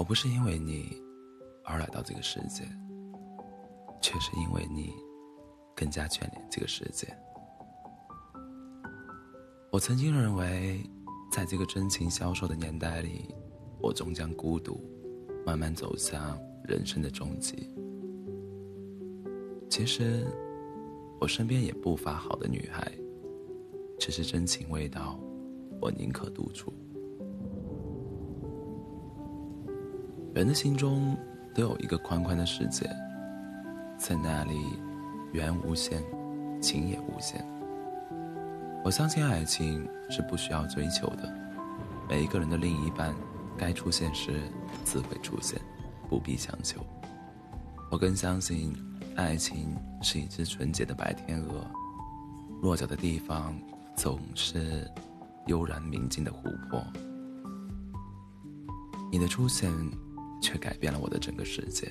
我不是因为你而来到这个世界，却是因为你更加眷恋这个世界。我曾经认为，在这个真情消瘦的年代里，我终将孤独，慢慢走向人生的终极。其实，我身边也不乏好的女孩，只是真情未到，我宁可独处。人的心中都有一个宽宽的世界，在那里，缘无限，情也无限。我相信爱情是不需要追求的，每一个人的另一半该出现时自会出现，不必强求。我更相信，爱情是一只纯洁的白天鹅，落脚的地方总是悠然明净的湖泊。你的出现。却改变了我的整个世界。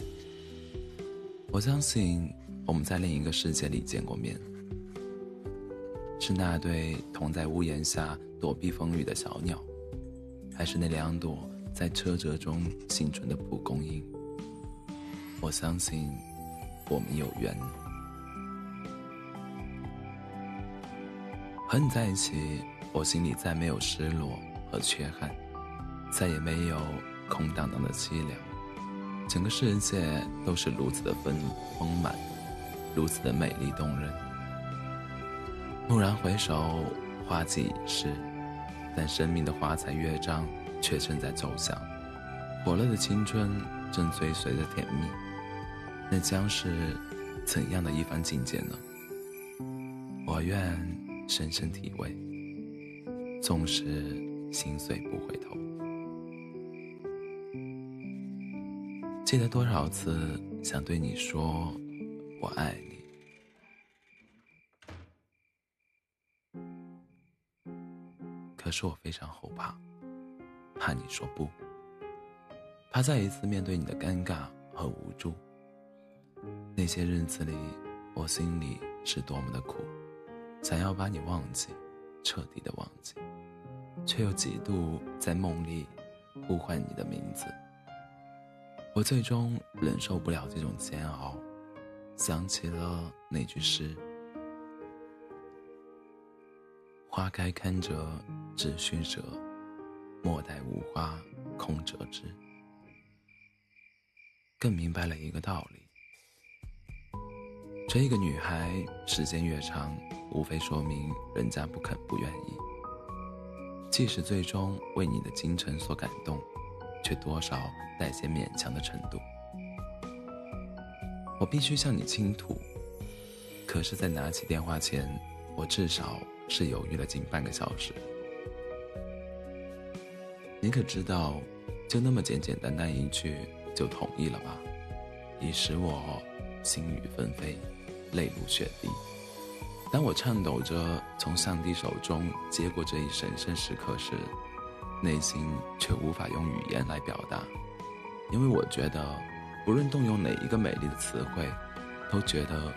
我相信我们在另一个世界里见过面，是那对同在屋檐下躲避风雨的小鸟，还是那两朵在车辙中幸存的蒲公英？我相信我们有缘，和你在一起，我心里再没有失落和缺憾，再也没有。空荡荡的凄凉，整个世界都是如此的丰丰满，如此的美丽动人。蓦然回首，花季已逝，但生命的花彩乐章却正在奏响。火热的青春正追随着甜蜜，那将是怎样的一番境界呢？我愿深深体味，纵使心碎不回头。记得多少次想对你说我爱你，可是我非常后怕，怕你说不，怕再一次面对你的尴尬和无助。那些日子里，我心里是多么的苦，想要把你忘记，彻底的忘记，却又几度在梦里呼唤你的名字。我最终忍受不了这种煎熬，想起了那句诗：“花开堪折直须折，莫待无花空折枝。”更明白了一个道理：追一个女孩时间越长，无非说明人家不肯、不愿意。即使最终为你的精诚所感动。却多少带些勉强的程度。我必须向你倾吐，可是，在拿起电话前，我至少是犹豫了近半个小时。你可知道，就那么简简单单一句就同意了吗？已使我心雨纷飞，泪如雪滴。当我颤抖着从上帝手中接过这一神圣时刻时，内心却无法用语言来表达，因为我觉得，不论动用哪一个美丽的词汇，都觉得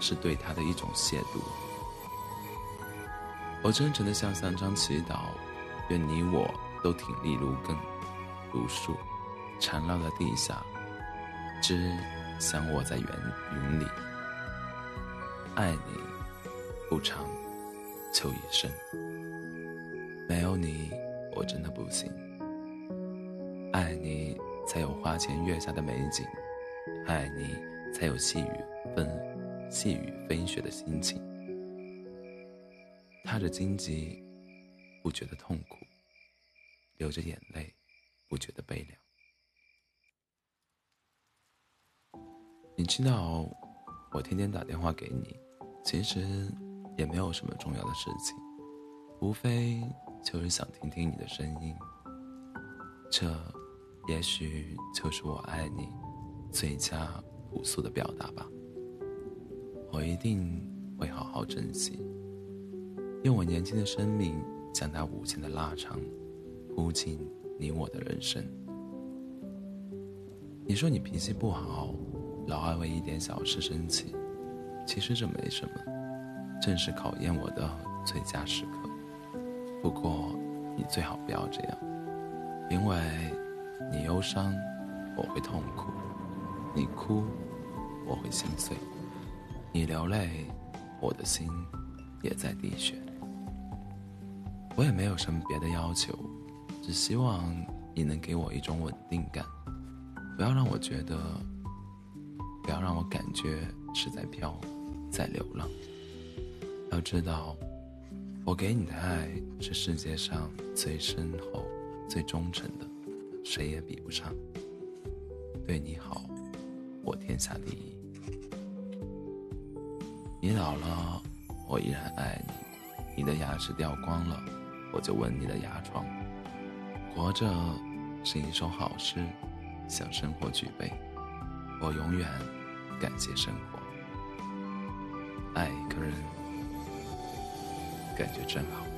是对他的一种亵渎。我真诚的向三张祈祷，愿你我都挺立如根，如树，缠绕在地下，枝相握在云云里。爱你不长，求一生，我真的不行，爱你才有花前月下的美景，爱你才有细雨纷细雨飞雪的心情。踏着荆棘，不觉得痛苦；流着眼泪，不觉得悲凉。你知道，我天天打电话给你，其实也没有什么重要的事情，无非……就是想听听你的声音，这也许就是我爱你最佳朴素的表达吧。我一定会好好珍惜，用我年轻的生命将它无限的拉长，铺进你我的人生。你说你脾气不好，老爱为一点小事生气，其实这没什么，正是考验我的最佳时刻。不过，你最好不要这样，因为你忧伤，我会痛苦；你哭，我会心碎；你流泪，我的心也在滴血。我也没有什么别的要求，只希望你能给我一种稳定感，不要让我觉得，不要让我感觉是在飘，在流浪。要知道，我给你的爱是世界上最深厚、最忠诚的，谁也比不上。对你好，我天下第一。你老了，我依然爱你。你的牙齿掉光了。我就吻你的牙床。活着是一首好诗，向生活举杯。我永远感谢生活。爱一个人，感觉真好。